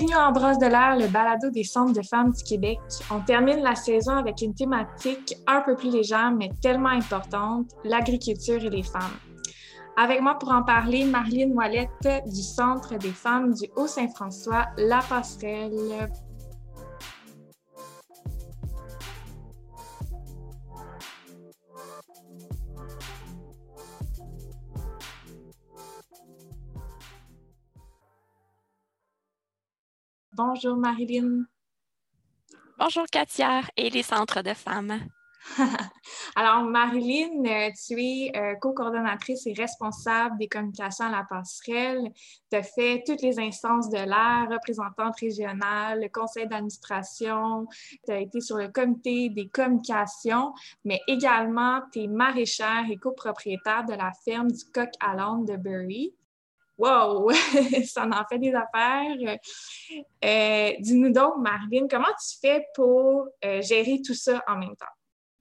Bienvenue à Embrasse de l'air, le balado des centres de femmes du Québec. On termine la saison avec une thématique un peu plus légère, mais tellement importante, l'agriculture et les femmes. Avec moi pour en parler, Marlene Moilette du Centre des femmes du Haut-Saint-François, La Passerelle. Bonjour Marilyn. Bonjour Katia et les centres de femmes. Alors Marilyn, euh, tu es euh, co-coordonnatrice et responsable des communications à la passerelle. Tu as fait toutes les instances de l'air, représentante régionale, le conseil d'administration, tu as été sur le comité des communications, mais également tu es maraîchère et copropriétaire de la ferme du coq à l'âne de Bury wow, ça en fait des affaires. Euh, dis-nous donc, Marvin, comment tu fais pour euh, gérer tout ça en même temps?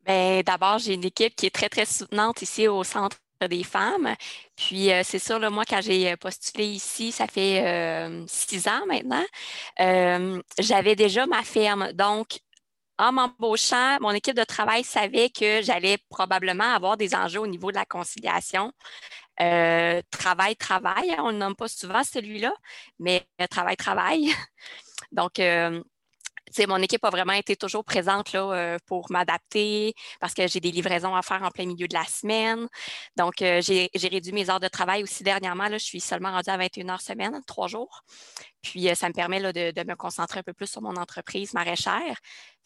Bien, d'abord, j'ai une équipe qui est très, très soutenante ici au Centre des femmes. Puis, euh, c'est sûr, moi, quand j'ai postulé ici, ça fait six ans maintenant, j'avais déjà ma ferme. Donc, en m'embauchant, mon équipe de travail savait que j'allais probablement avoir des enjeux au niveau de la conciliation. Euh, travail, travail, hein, on nomme pas souvent celui-là, mais euh, travail, travail. Donc, euh, mon équipe a vraiment été toujours présente pour m'adapter parce que j'ai des livraisons à faire en plein milieu de la semaine. Donc, j'ai réduit mes heures de travail aussi dernièrement. Je suis seulement rendue à 21 heures semaine, trois jours. Puis, ça me permet de, de, me concentrer un peu plus sur mon entreprise maraîchère.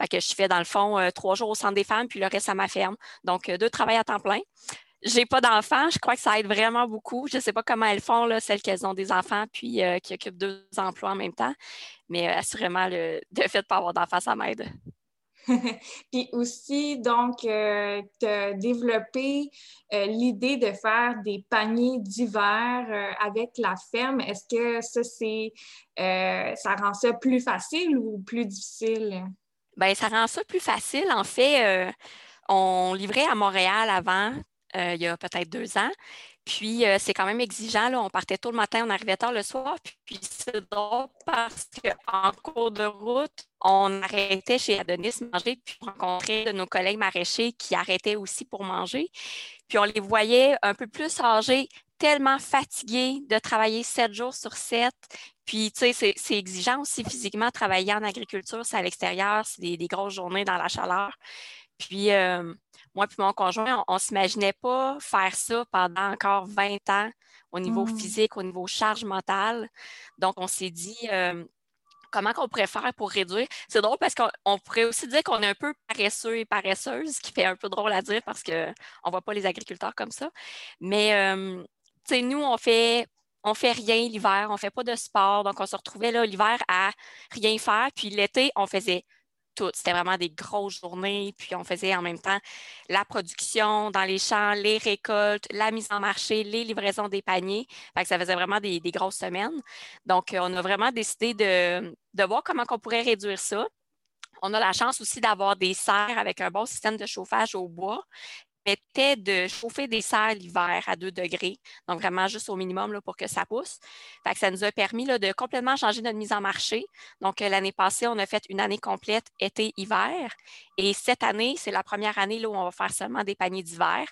Fait que je fais, dans le fond, trois jours au centre des femmes, puis le reste à ma ferme. Donc, deux travails à temps plein. J'ai pas d'enfants. Je crois que ça aide vraiment beaucoup. Je ne sais pas comment elles font, là, celles qui ont des enfants puis euh, qui occupent deux emplois en même temps. Mais euh, assurément, le, fait de ne pas avoir d'enfants, ça m'aide. puis aussi, donc, euh, tu as développé l'idée de faire des paniers d'hiver avec la ferme. Est-ce que ça, c'est, ça rend ça plus facile ou plus difficile? Bien, ça rend ça plus facile. En fait, on livrait à Montréal avant, euh, il y a peut-être deux ans. Puis, euh, c'est quand même exigeant. Là. On partait tôt le matin, on arrivait tard le soir. Puis, c'est drôle parce qu'en cours de route, on arrêtait chez Adonis manger, puis on rencontrait de nos collègues maraîchers qui arrêtaient aussi pour manger. Puis, on les voyait un peu plus âgés, tellement fatigués de travailler sept jours sur sept. Puis, tu sais, c'est exigeant aussi physiquement travailler en agriculture, c'est à l'extérieur, c'est des, grosses journées dans la chaleur. Puis, euh, moi et mon conjoint, on ne s'imaginait pas faire ça pendant encore 20 ans au niveau mmh. physique, au niveau charge mentale. Donc, on s'est dit euh, comment on pourrait faire pour réduire? C'est drôle parce qu'on pourrait aussi dire qu'on est un peu paresseux et paresseuse, ce qui fait un peu drôle à dire parce qu'on ne voit pas les agriculteurs comme ça. Mais, euh, tu sais, nous, on fait on fait rien l'hiver, on fait pas de sport, donc on se retrouvait là l'hiver à rien faire, puis l'été, on faisait tout. C'était vraiment des grosses journées. Puis on faisait en même temps la production dans les champs, les récoltes, la mise en marché, les livraisons des paniers. Ça faisait vraiment des, grosses semaines. Donc, euh, on a vraiment décidé de, de voir comment on pourrait réduire ça. On a la chance aussi d'avoir des serres avec un bon système de chauffage au bois permettait de chauffer des serres l'hiver à 2 degrés, donc vraiment juste au minimum là, pour que ça pousse. Fait ça nous a permis là, de complètement changer notre mise en marché. Donc, euh, l'année passée, on a fait une année complète été-hiver. Et cette année, c'est la première année là, où on va faire seulement des paniers d'hiver.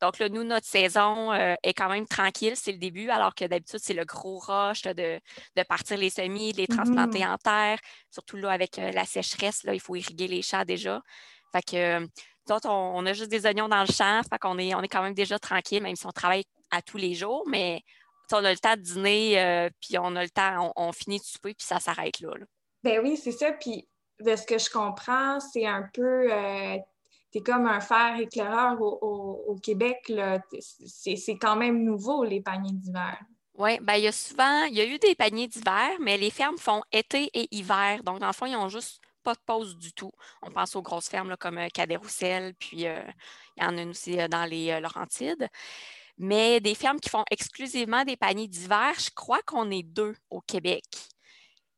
Donc, là, nous, notre saison euh, est quand même tranquille, c'est le début, alors que d'habitude, c'est le gros rush de, partir les semis, de les transplanter mm-hmm. en terre. Surtout là, avec euh, la sécheresse, là, il faut irriguer les champs déjà. Fait que on, a juste des oignons dans le champ, fait qu'on est, on est quand même déjà tranquille, même si on travaille à tous les jours, mais on a le temps de dîner, euh, puis on a le temps, on, finit de souper, puis ça s'arrête là, Ben oui, c'est ça. Puis de ce que je comprends, c'est un peu. Euh, tu es comme un fer éclaireur au, Québec. C'est quand même nouveau, les paniers d'hiver. Oui, ben, il y a souvent, il y a eu des paniers d'hiver, mais les fermes font été et hiver. Donc, dans le fond, ils ont juste pas de pause du tout. On pense aux grosses fermes comme euh, Cadet-Roussel, puis euh, il y en a une aussi euh, dans les Laurentides. Mais des fermes qui font exclusivement des paniers d'hiver, je crois qu'on est deux au Québec.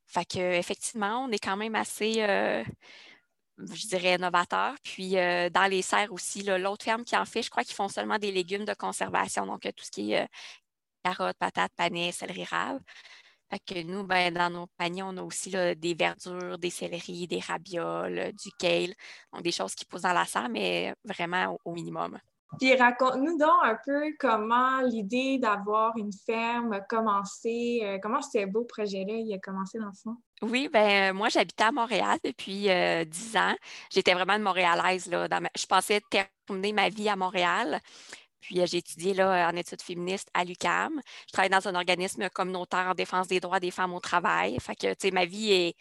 Fait qu'effectivement, on est quand même assez, je dirais, novateur. Puis dans les serres aussi, l'autre ferme qui en fait, je crois qu'ils font seulement des légumes de conservation, donc tout ce qui est carottes, patates, panais, céleri rave que nous, ben, dans nos paniers, on a aussi des verdures, des céleris, des ravioles, du kale, donc des choses qui poussent dans la serre, mais vraiment au, minimum. Puis raconte-nous donc un peu comment l'idée d'avoir une ferme a commencé, euh, comment ce beau projet-là il a commencé dans le fond? Oui, ben moi j'habitais à Montréal depuis euh, dix ans. J'étais vraiment une Montréalaise. Là, Je pensais terminer ma vie à Montréal. Puis euh, j'ai étudié là, en études féministes à l'UCAM. Je travaille dans un organisme communautaire en défense des droits des femmes au travail. Fait que, tu sais, ma vie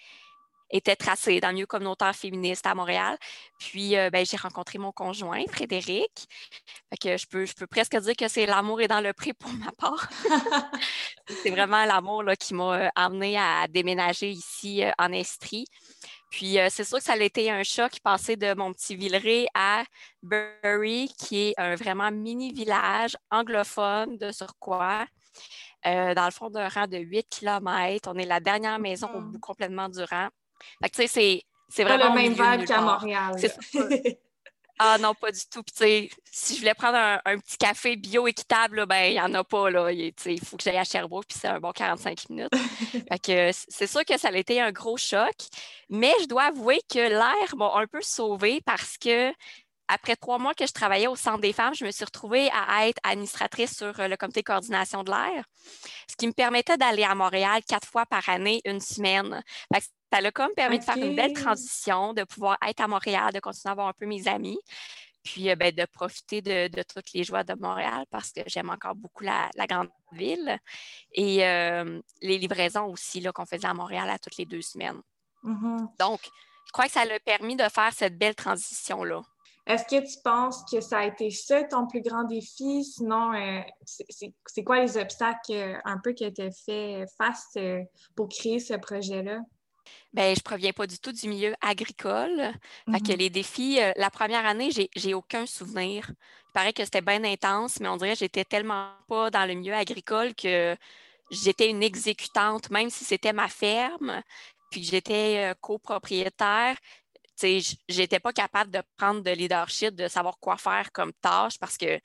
était tracée dans le milieu communautaire féministe à Montréal. Puis, euh, ben, j'ai rencontré mon conjoint, Frédéric. Fait que je peux, je peux presque dire que c'est l'amour est dans le prix pour ma part. c'est vraiment l'amour qui m'a euh, amené à déménager ici en Estrie. Puis euh, c'est sûr que ça a été un choc passer de mon petit Villeray à Bury, qui est un vraiment mini village anglophone de surcroît. Euh, dans le fond d'un rang de 8 km. On est la dernière maison au bout complètement du rang. Fait que, tu sais, c'est vraiment. Pas le même vibe qu'à Montréal. Ah non, pas du tout. Puis, si je voulais prendre un, petit café bio-équitable, ben, il n'y en a pas. Là. Il, faut que j'aille à Sherbrooke, puis c'est un bon 45 minutes. c'est sûr que ça a été un gros choc. Mais je dois avouer que l'air m'a un peu sauvée parce que après trois mois que je travaillais au Centre des femmes, je me suis retrouvée à être administratrice sur euh, le comité de coordination de l'air, ce qui me permettait d'aller à Montréal quatre fois par année, une semaine. Ça l'a comme permis de faire une belle transition, de pouvoir être à Montréal, de continuer à avoir un peu mes amis, puis euh, ben, de profiter de, toutes les joies de Montréal parce que j'aime encore beaucoup la, grande ville et euh, les livraisons aussi qu'on faisait à Montréal à toutes les deux semaines. Mm-hmm. Donc, je crois que ça l'a permis de faire cette belle transition-là. Est-ce que tu penses que ça a été ça ton plus grand défi? Sinon, euh, c'est quoi les obstacles un peu qui étaient fait face pour créer ce projet-là? Bien, je ne proviens pas du tout du milieu agricole. que mmh les défis, euh, la première année, j'ai, n'ai aucun souvenir. Il paraît que c'était bien intense, mais on dirait que j'étais tellement pas dans le milieu agricole que j'étais une exécutante, même si c'était ma ferme, puis que j'étais euh, copropriétaire. Je n'étais pas capable de prendre de leadership, de savoir quoi faire comme tâche parce que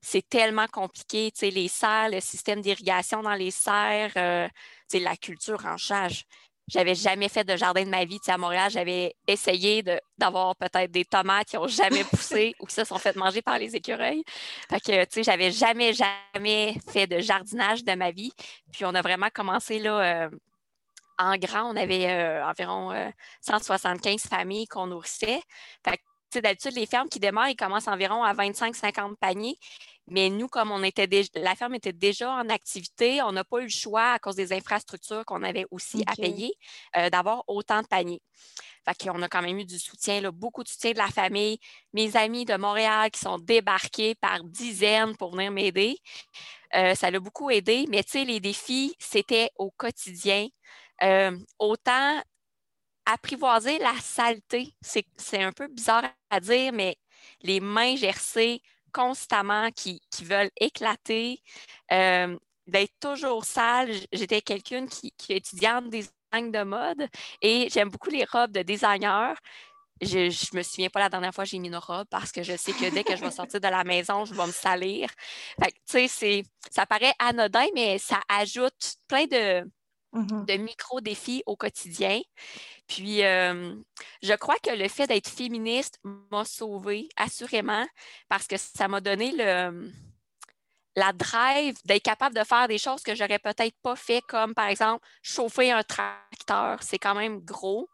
c'est tellement compliqué, les serres, le système d'irrigation dans les serres, euh, la culture en charge. J'avais jamais fait de jardin de ma vie. à Montréal, j'avais essayé d'avoir peut-être des tomates qui n'ont jamais poussé ou qui se sont fait manger par les écureuils. Fait que, tu sais, j'avais jamais, jamais fait de jardinage de ma vie. Puis on a vraiment commencé là. Euh, en grand, on avait euh, environ 175 euh, familles qu'on nourrissait. Fait que, d'habitude, les fermes qui démarrent, ils commencent environ à 25-50 paniers. Mais nous, comme on était déjà, la ferme était déjà en activité, on n'a pas eu le choix à cause des infrastructures qu'on avait aussi à payer euh, d'avoir autant de paniers. Fait qu'on a quand même eu du soutien, beaucoup de soutien de la famille. Mes amis de Montréal qui sont débarqués par dizaines pour venir m'aider. Euh, ça l'a beaucoup aidé, mais tu sais, les défis, c'était au quotidien. Euh, autant apprivoiser la saleté, c'est un peu bizarre à dire, mais les mains gercées, constamment, qui, veulent éclater, euh, d'être toujours sale. J'étais quelqu'une qui, qui étudiante design de mode et j'aime beaucoup les robes de designer. Je ne me souviens pas la dernière fois que j'ai mis une robe parce que je sais que dès que je vais sortir de la maison, je vais me salir. Fait ça paraît anodin, mais ça ajoute plein de, de micro-défis au quotidien. Puis, je crois que le fait d'être féministe m'a sauvée, assurément, parce que ça m'a donné le, la drive d'être capable de faire des choses que j'aurais peut-être pas fait, comme par exemple chauffer un tracteur. C'est quand même gros.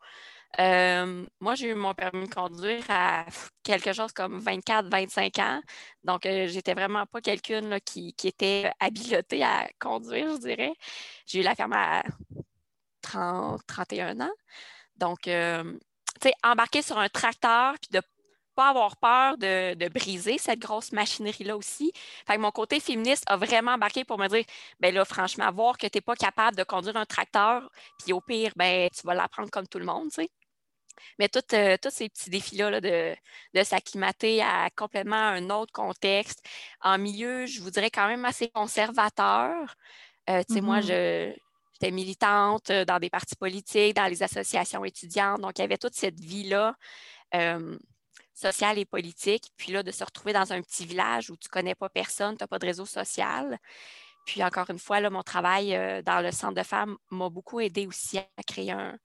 Euh, moi, j'ai eu mon permis de conduire à quelque chose comme 24-25 ans. Donc, euh, j'étais vraiment pas quelqu'un qui, était habilotée à conduire, je dirais. J'ai eu la ferme à 30, 31 ans. Donc, euh, tu sais, embarquer sur un tracteur puis de pas avoir peur de, briser cette grosse machinerie-là aussi. Fait que mon côté féministe a vraiment embarqué pour me dire, ben là, franchement, voir que tu n'es pas capable de conduire un tracteur, puis au pire, ben, tu vas l'apprendre comme tout le monde, tu sais. Mais euh, tous ces petits défis-là de, s'acclimater à complètement un autre contexte, en milieu, je vous dirais quand même assez conservateur. Euh, tu sais, moi, mm-hmm. j'étais militante euh, dans des partis politiques, dans les associations étudiantes. Donc, il y avait toute cette vie-là sociale et politique. Puis là, de se retrouver dans un petit village où tu ne connais pas personne, tu n'as pas de réseau social. Puis encore une fois, là, mon travail euh, dans le centre de femmes m'a beaucoup aidé aussi à créer un,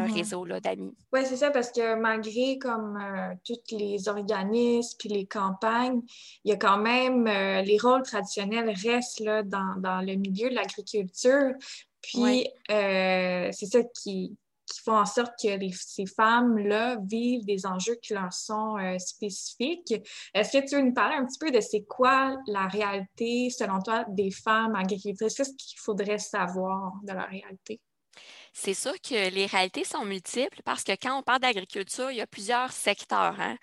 mm-hmm. réseau d'amis. Oui, c'est ça, parce que malgré comme euh, tous les organismes puis les campagnes, il y a quand même euh, les rôles traditionnels restent là, dans, le milieu de l'agriculture. Puis c'est ça qui, qui font en sorte que ces femmes-là vivent des enjeux qui leur sont euh, spécifiques. Est-ce que tu veux nous parler un petit peu de c'est quoi la réalité, selon toi, des femmes agricultrices? Qu'est-ce qu'il faudrait savoir de leur réalité? C'est sûr que les réalités sont multiples parce que quand on parle d'agriculture, il y a plusieurs secteurs. Hein.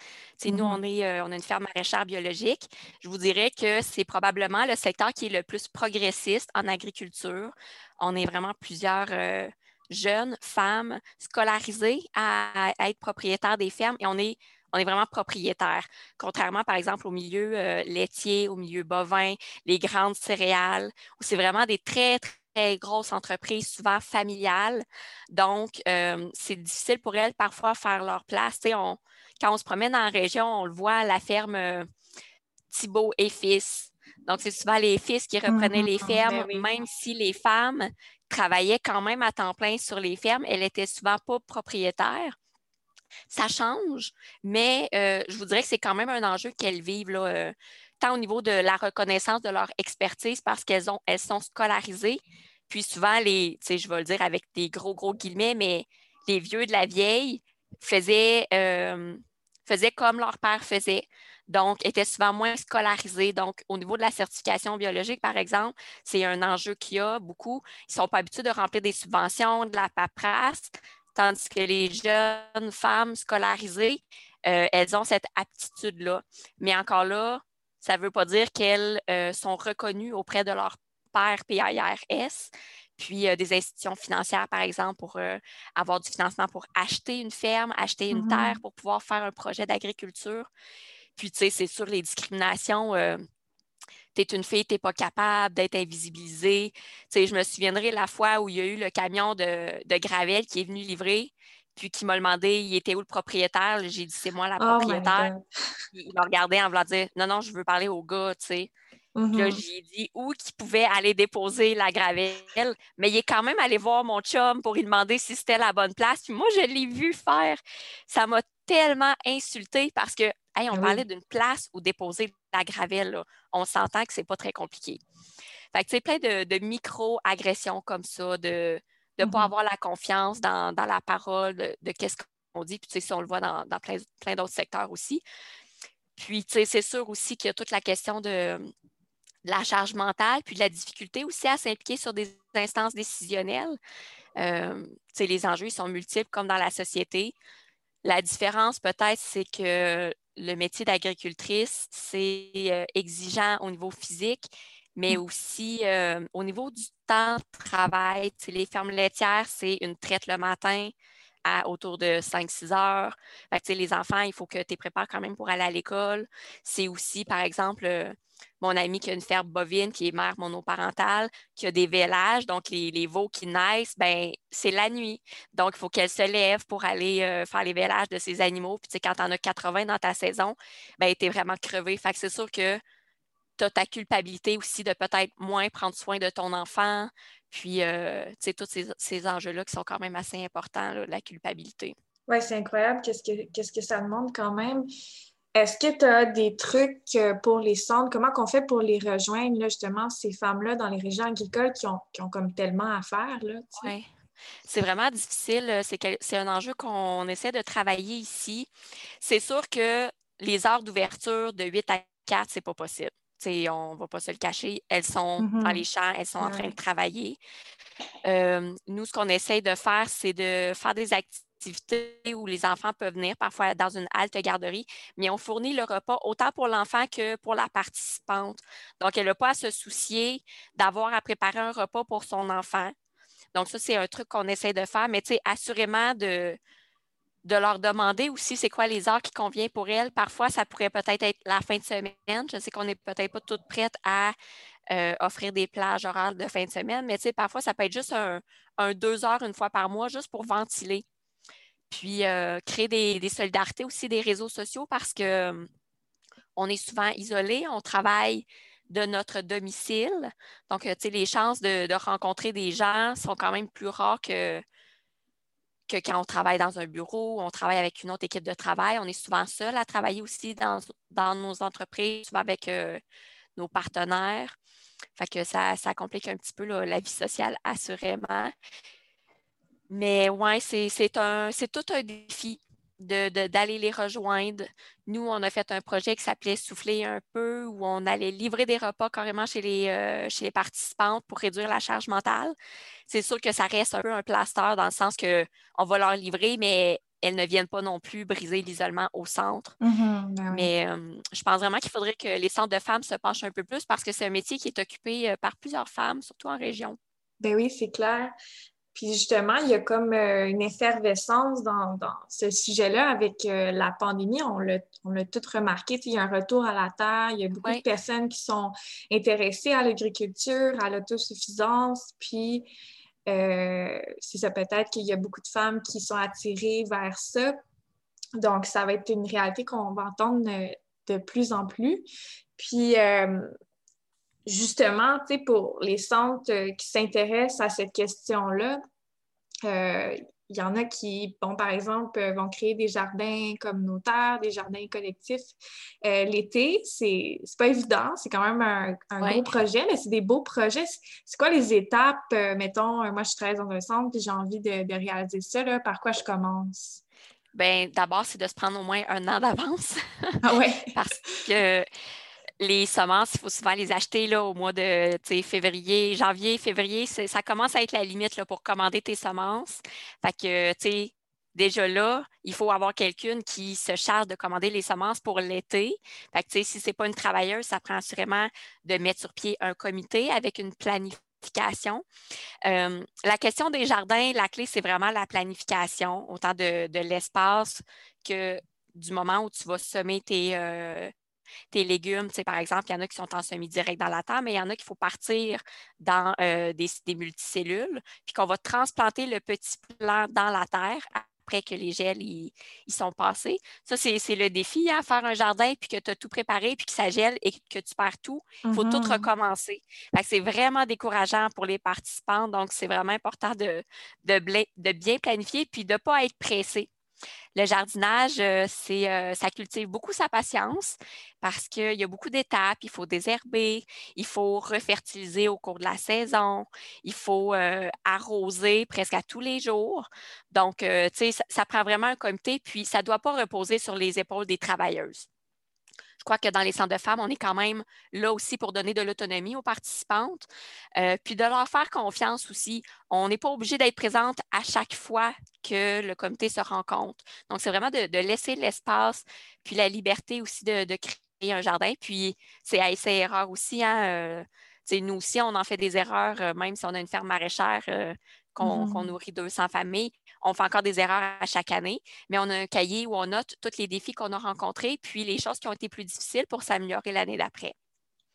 Nous, mm-hmm. on, est, euh, on a une ferme maraîchère biologique. Je vous dirais que c'est probablement le secteur qui est le plus progressiste en agriculture. On est vraiment plusieurs euh, jeunes femmes scolarisées à, être propriétaires des fermes et on est, on est vraiment propriétaire. Contrairement, par exemple, au milieu euh, laitier, au milieu bovin, les grandes céréales, où c'est vraiment des très, très grosses entreprises, souvent familiales. Donc, euh, c'est difficile pour elles parfois faire leur place. On, quand on se promène en région, on le voit à la ferme euh, Thibault et Fils. Donc, c'est souvent les fils qui reprenaient les mm-hmm. fermes, ben même si les femmes travaillait quand même à temps plein sur les fermes. Elle était souvent pas propriétaire. Ça change, mais euh, je vous dirais que c'est quand même un enjeu qu'elles vivent, là, euh, tant au niveau de la reconnaissance de leur expertise parce qu'elles ont, elles sont scolarisées. Puis souvent, les, je vais le dire avec des gros, gros guillemets, mais les vieux de la vieille faisaient, euh, faisaient comme leur père faisait donc étaient souvent moins scolarisés. Donc, au niveau de la certification biologique, par exemple, c'est un enjeu qu'il y a beaucoup. Ils ne sont pas habitués de remplir des subventions, de la paperasse, tandis que les jeunes femmes scolarisées, euh, elles ont cette aptitude-là. Mais encore là, ça ne veut pas dire qu'elles euh, sont reconnues auprès de leur père PIRS, puis euh, des institutions financières, par exemple, pour avoir du financement pour acheter une ferme, acheter une mm-hmm. terre pour pouvoir faire un projet d'agriculture. Puis, tu sais, c'est sur les discriminations. Euh, tu es une fille, tu n'es pas capable d'être invisibilisée. Tu sais, je me souviendrai la fois où il y a eu le camion de, de Gravel qui est venu livrer, puis qui m'a demandé il était où le propriétaire? J'ai dit c'est moi la oh propriétaire. il m'a regardé en voulant dire non, non, je veux parler au gars, tu sais. Là, mm-hmm. j'ai dit où qu'il pouvait aller déposer la gravelle, mais il est quand même allé voir mon chum pour lui demander si c'était la bonne place. Puis moi, je l'ai vu faire. Ça m'a tellement insulté parce que on ah parlait d'une place où déposer la gravelle. On s'entend que c'est pas très compliqué. Fait que, plein de, micro-agressions comme ça, de ne pas mm-hmm. avoir la confiance dans, la parole, de, qu'est-ce qu'on dit. Puis, si on le voit dans, plein, plein d'autres secteurs aussi. Puis, c'est sûr aussi qu'il y a toute la question de, la charge mentale, puis de la difficulté aussi à s'impliquer sur des instances décisionnelles. Euh, les enjeux sont multiples comme dans la société. La différence peut-être, c'est que le métier d'agricultrice, c'est euh, exigeant au niveau physique, mais mmh. aussi euh, au niveau du temps de travail. Les fermes laitières, c'est une traite le matin à autour de 5-6 heures. les enfants, il faut que tu les prépares quand même pour aller à l'école. C'est aussi, par exemple, euh, mon ami qui a une ferme bovine, qui est mère monoparentale, qui a des vélages, donc les, veaux qui naissent, ben c'est la nuit. Donc, il faut qu'elle se lève pour aller euh, faire les vélages de ses animaux. Puis, quand tu en as 80 dans ta saison, ben tu es vraiment crevé. Fait que c'est sûr que tu as ta culpabilité aussi de peut-être moins prendre soin de ton enfant. Puis, euh, tu sais, tous ces, enjeux-là qui sont quand même assez importants, la culpabilité. Oui, c'est incroyable qu'est-ce que, qu'est-ce que ça demande quand même? Est-ce que tu as des trucs euh, pour les centres? Comment qu'on fait pour les rejoindre, justement, ces femmes-là dans les régions agricoles qui ont, qui ont comme tellement à faire? Oui. C'est vraiment difficile. C'est un enjeu qu'on essaie de travailler ici. C'est sûr que les heures d'ouverture de 8 à 4, c'est pas possible. On ne va pas se le cacher. Elles sont dans mm-hmm. les champs, elles sont en train de travailler. Euh, nous, ce qu'on essaie de faire, c'est de faire des activités où les enfants peuvent venir, parfois dans une halte garderie, mais on fournit le repas autant pour l'enfant que pour la participante. Donc, elle n'a pas à se soucier d'avoir à préparer un repas pour son enfant. Donc, ça, c'est un truc qu'on essaie de faire, mais tu sais, assurément de, de leur demander aussi c'est quoi les heures qui conviennent pour elles. Parfois, ça pourrait peut-être être la fin de semaine. Je sais qu'on n'est peut-être pas toutes prêtes à euh, offrir des plages horaires de fin de semaine, mais parfois, ça peut être juste un, deux heures une fois par mois, juste pour ventiler. Puis euh, créer des, solidarités aussi des réseaux sociaux parce que on est souvent isolé, on travaille de notre domicile. Donc, sais, les chances de, rencontrer des gens sont quand même plus rares que, que quand on travaille dans un bureau, on travaille avec une autre équipe de travail. On est souvent seul à travailler aussi dans, nos entreprises, souvent avec nos partenaires. Fait que ça, ça complique un petit peu la vie sociale, assurément. Mais ouais, c'est tout un défi d'aller les rejoindre. Nous, on a fait un projet qui s'appelait Souffler un peu, où on allait livrer des repas carrément chez les, euh, chez les participantes pour réduire la charge mentale. C'est sûr que ça reste un peu un plaster dans le sens qu'on va leur livrer, mais elles ne viennent pas non plus briser l'isolement au centre. Mm-hmm, ben mais euh, je pense vraiment qu'il faudrait que les centres de femmes se penchent un peu plus parce que c'est un métier qui est occupé euh, par plusieurs femmes, surtout en région. Ben oui, c'est clair. Puis justement, il y a comme euh, une effervescence dans, ce sujet-là avec la pandémie. On l'a tout remarqué. Il y a un retour à la terre. Il y a beaucoup de personnes qui sont intéressées à l'agriculture, à l'autosuffisance. Puis euh, c'est ça peut-être qu'il y a beaucoup de femmes qui sont attirées vers ça. Donc, ça va être une réalité qu'on va entendre euh, de plus en plus. Puis, euh, justement, pour les centres qui s'intéressent à cette question-là, il y en a qui, bon, par exemple, euh, vont créer des jardins communautaires, des jardins collectifs. Euh, l'été, c'est pas évident, c'est quand même un, un gros projet, mais c'est des beaux projets. C'est quoi les étapes? Euh, mettons, moi, je travaille dans un centre et j'ai envie de, réaliser ça. Là, par quoi je commence? Bien, d'abord, c'est de se prendre au moins un an d'avance. Ah ouais? Parce que les semences, il faut souvent les acheter là, au mois de février, janvier, février. Ça commence à être la limite là, pour commander tes semences. Fait que, tu déjà là, il faut avoir quelqu'un qui se charge de commander les semences pour l'été. Fait que, si ce n'est pas une travailleuse, ça prend assurément de mettre sur pied un comité avec une planification. Euh, la question des jardins, la clé, c'est vraiment la planification, autant de, l'espace que du moment où tu vas semer tes, euh, tes légumes. par exemple, il y en a qui sont en semi-direct dans la terre, mais il y en a qu'il faut partir dans euh, des, multicellules, puis qu'on va transplanter le petit plant dans la terre après que les gels ils, sont passés. Ça, c'est le défi, à hein, faire un jardin, puis que tu as tout préparé, puis que ça gèle et que tu perds tout. Il faut tout mm-hmm. recommencer. C'est vraiment décourageant pour les participants. Donc, c'est vraiment important de, de, bien planifier, puis de ne pas être pressé. Le jardinage, euh, c'est, euh, ça cultive beaucoup sa patience parce qu'il y a beaucoup d'étapes. Il faut désherber, il faut refertiliser au cours de la saison, il faut euh, arroser presque à tous les jours. Donc, ça, prend vraiment un comité, puis ça ne doit pas reposer sur les épaules des travailleuses. Je crois que dans les centres de femmes, on est quand même là aussi pour donner de l'autonomie aux participantes, euh, puis de leur faire confiance aussi. On n'est pas obligé d'être présente à chaque fois que le comité se rencontre. Donc, c'est vraiment de, laisser l'espace, puis la liberté aussi de, créer un jardin. Puis, c'est à essayer erreur aussi. Hein, euh, nous aussi, on en fait des erreurs, euh, même si on a une ferme maraîchère qu'on mmh nourrit 200 familles on fait encore des erreurs à chaque année, mais on a un cahier où on note tous les défis qu'on a rencontrés, puis les choses qui ont été plus difficiles pour s'améliorer l'année d'après.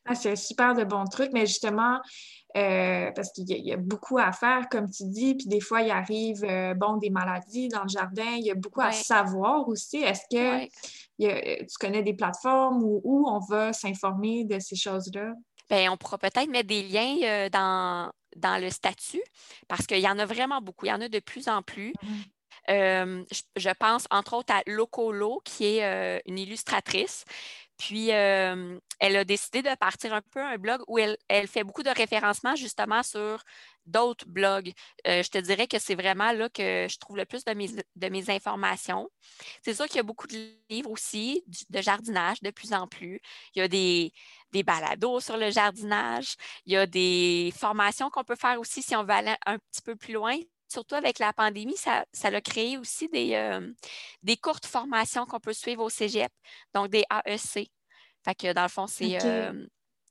Ah, c'est super de bons trucs, mais justement, euh, parce qu'il y, a beaucoup à faire, comme tu dis, puis des fois, il arrive, euh, bon, des maladies dans le jardin, il y a beaucoup à savoir aussi. Est-ce que tu connais des plateformes où, où on va s'informer de ces choses-là? Bien, on pourra peut-être mettre des liens euh, dans, dans le statut parce qu'il y en a vraiment beaucoup. Il y en a de plus en plus. Mmh. Euh, je, pense entre autres à Locolo, qui est euh, une illustratrice. Puis, elle a décidé de partir un peu un blog où elle, fait beaucoup de référencement justement sur d'autres blogs. je te dirais que c'est vraiment là que je trouve le plus de mes, de mes informations. C'est sûr qu'il y a beaucoup de livres aussi de jardinage de plus en plus. Il y a des, des balados sur le jardinage. Il y a des formations qu'on peut faire aussi si on veut aller un petit peu plus loin. Surtout avec la pandémie, ça, a créé aussi des, euh, des courtes formations qu'on peut suivre au cégep, donc des AEC. Fait que dans le fond, c'est euh,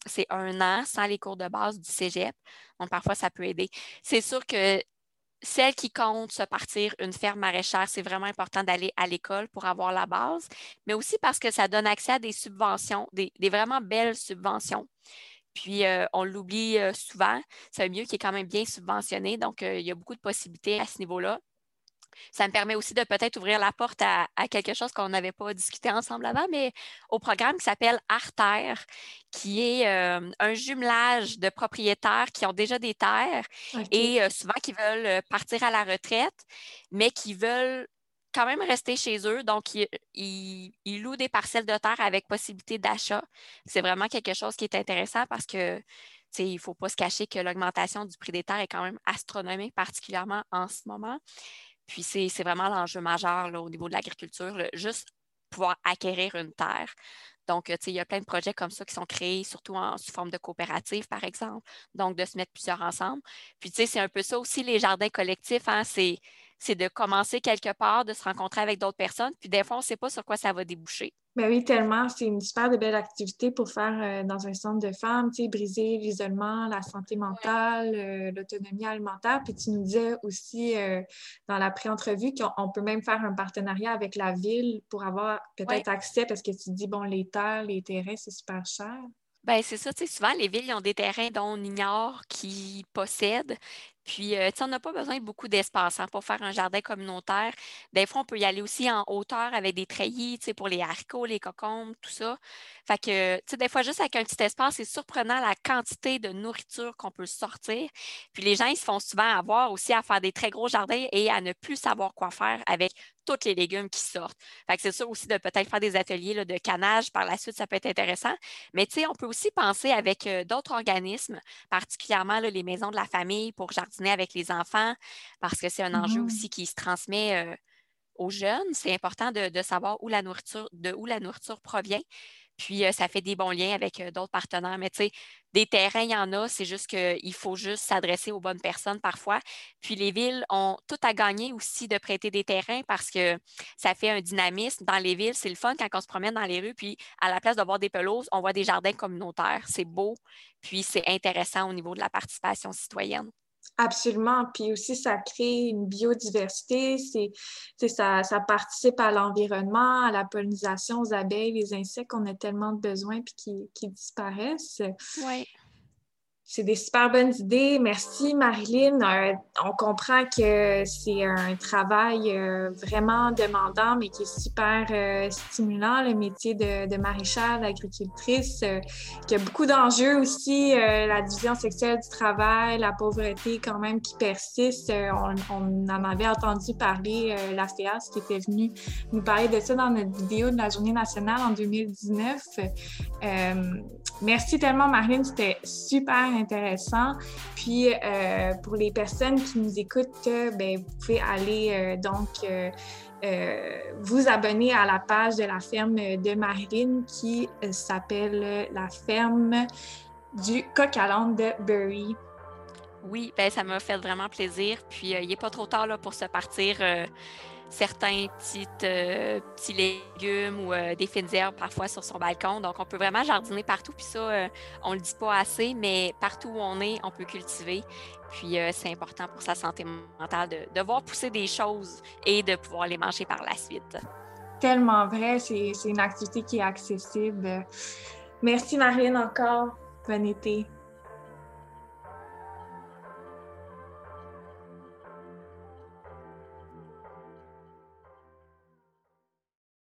c'est un an sans les cours de base du cégep. Donc, parfois, ça peut aider. C'est sûr que celles qui comptent se partir une ferme maraîchère, c'est vraiment important d'aller à l'école pour avoir la base, mais aussi parce que ça donne accès à des subventions, des, vraiment belles subventions. Puis, euh, on l'oublie euh, souvent, c'est un milieu qui est quand même bien subventionné, donc euh, il y a beaucoup de possibilités à ce niveau-là. ça me permet aussi de peut-être ouvrir la porte à, quelque chose qu'on n'avait pas discuté ensemble avant, mais au programme qui s'appelle Artère, qui est euh, un jumelage de propriétaires qui ont déjà des terres et euh, souvent qui veulent partir à la retraite, mais qui veulent quand même rester chez eux. Donc, ils, louent des parcelles de terre avec possibilité d'achat. C'est vraiment quelque chose qui est intéressant parce que il ne faut pas se cacher que l'augmentation du prix des terres est quand même astronomique, particulièrement en ce moment. Puis c'est vraiment l'enjeu majeur au niveau de l'agriculture, juste pouvoir acquérir une terre. Donc, il y a plein de projets comme ça qui sont créés, surtout en, sous forme de coopérative, par exemple. Donc, de se mettre plusieurs ensemble. Puis, tu sais, c'est un peu ça aussi, les jardins collectifs. Hein, c'est de commencer quelque part, de se rencontrer avec d'autres personnes. Puis, des fois, on ne sait pas sur quoi ça va déboucher. Ben oui, tellement. C'est une super de belle activité pour faire euh, dans un centre de femmes, tu sais, briser l'isolement, la santé mentale, euh, l'autonomie alimentaire. Puis tu nous disais aussi euh, dans la pré-entrevue qu'on peut même faire un partenariat avec la ville pour avoir peut-être accès parce que tu dis, bon, les terres, les terrains, c'est super cher. Bien, c'est ça, tu sais, souvent, les villes, ont des terrains dont on ignore qui possèdent. Puis, euh, on n'a pas besoin de beaucoup d'espace hein, pour faire un jardin communautaire. Des fois, on peut y aller aussi en hauteur avec des treillis, pour les haricots, les cocombes, tout ça. Fait que, tu sais, des fois, juste avec un petit espace, c'est surprenant la quantité de nourriture qu'on peut sortir. Puis, les gens, ils se font souvent avoir aussi à faire des très gros jardins et à ne plus savoir quoi faire avec tous les légumes qui sortent. Fait que c'est sûr aussi de peut-être faire des ateliers de canage par la suite, ça peut être intéressant. Mais tu sais, on peut aussi penser avec euh, d'autres organismes, particulièrement les maisons de la famille pour jardiner avec les enfants, parce que c'est un enjeu mmh aussi qui se transmet euh, aux jeunes. C'est important de, de, savoir où la nourriture, de où la nourriture provient. Puis, euh, ça fait des bons liens avec euh, d'autres partenaires. Mais tu sais, des terrains, il y en a. C'est juste qu'il faut juste s'adresser aux bonnes personnes parfois. Puis, les villes ont tout à gagner aussi de prêter des terrains parce que ça fait un dynamisme dans les villes. C'est le fun quand on se promène dans les rues. Puis, à la place de voir des pelouses, on voit des jardins communautaires. C'est beau. Puis, c'est intéressant au niveau de la participation citoyenne. Absolument. Puis aussi, ça crée une biodiversité, ça participe à l'environnement, à la pollinisation, aux abeilles, les insectes qu'on a tellement besoin puis qui, qui disparaissent. Oui. C'est des super bonnes idées. Merci, Marilyn. Euh, on comprend que c'est un travail euh, vraiment demandant, mais qui est super euh, stimulant, le métier de, de maraîchère, d'agricultrice, qui a beaucoup d'enjeux aussi, la division sexuelle du travail, la pauvreté quand même qui persiste. On, on, en avait entendu parler, la FEAS qui était venue nous parler de ça dans notre vidéo de la Journée nationale en 2019. merci tellement, Marilyn. C'était super intéressant. Puis euh, pour les personnes qui nous écoutent, euh, ben, vous pouvez aller euh, donc vous abonner à la page de la ferme de Marilyn qui s'appelle la ferme du coq à de Bury. Oui, ben, ça m'a fait vraiment plaisir. Puis il n'est pas trop tard là, pour se partir certains euh, petits légumes ou euh, des fines herbes parfois sur son balcon. Donc, on peut vraiment jardiner partout. Puis ça, euh, on ne le dit pas assez, mais partout où on est, on peut cultiver. Puis c'est important pour sa santé mentale de, de, voir pousser des choses et de pouvoir les manger par la suite. Tellement vrai, c'est une activité qui est accessible. Merci Marine encore. Bon été.